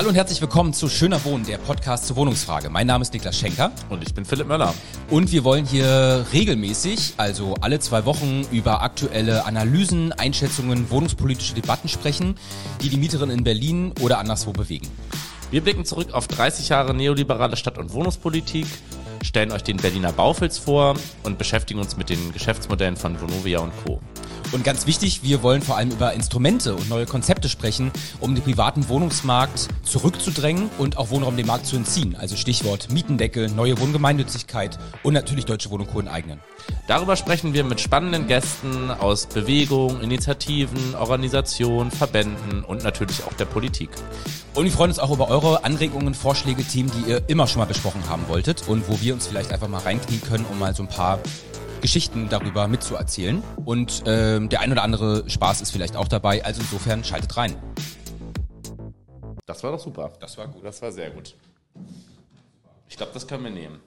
Hallo und herzlich willkommen zu Schöner Wohnen, der Podcast zur Wohnungsfrage. Mein Name ist Niklas Schenker. Und ich bin Philipp Möller. Und wir wollen hier regelmäßig, also alle zwei Wochen, über aktuelle Analysen, Einschätzungen, wohnungspolitische Debatten sprechen, die die Mieterinnen in Berlin oder anderswo bewegen. Wir blicken zurück auf 30 Jahre neoliberale Stadt- und Wohnungspolitik, stellen euch den Berliner Baufels vor und beschäftigen uns mit den Geschäftsmodellen von Vonovia und Co. Und ganz wichtig, wir wollen vor allem über Instrumente und neue Konzepte sprechen, um den privaten Wohnungsmarkt zurückzudrängen und auch Wohnraum dem Markt zu entziehen. Also Stichwort Mietendeckel, neue Wohngemeinnützigkeit und natürlich Deutsche Wohnung Co. enteignen. Darüber sprechen wir mit spannenden Gästen aus Bewegung, Initiativen, Organisationen, Verbänden und natürlich auch der Politik. Und wir freuen uns auch über eure Anregungen, Vorschläge, Themen, die ihr immer schon mal besprochen haben wolltet und wo wir uns vielleicht einfach mal reinknien können, um mal so ein paar Geschichten darüber mitzuerzählen. Und ähm, der ein oder andere Spaß ist vielleicht auch dabei. Also insofern schaltet rein. Das war doch super. Das war gut. Das war sehr gut. Ich glaube, das können wir nehmen.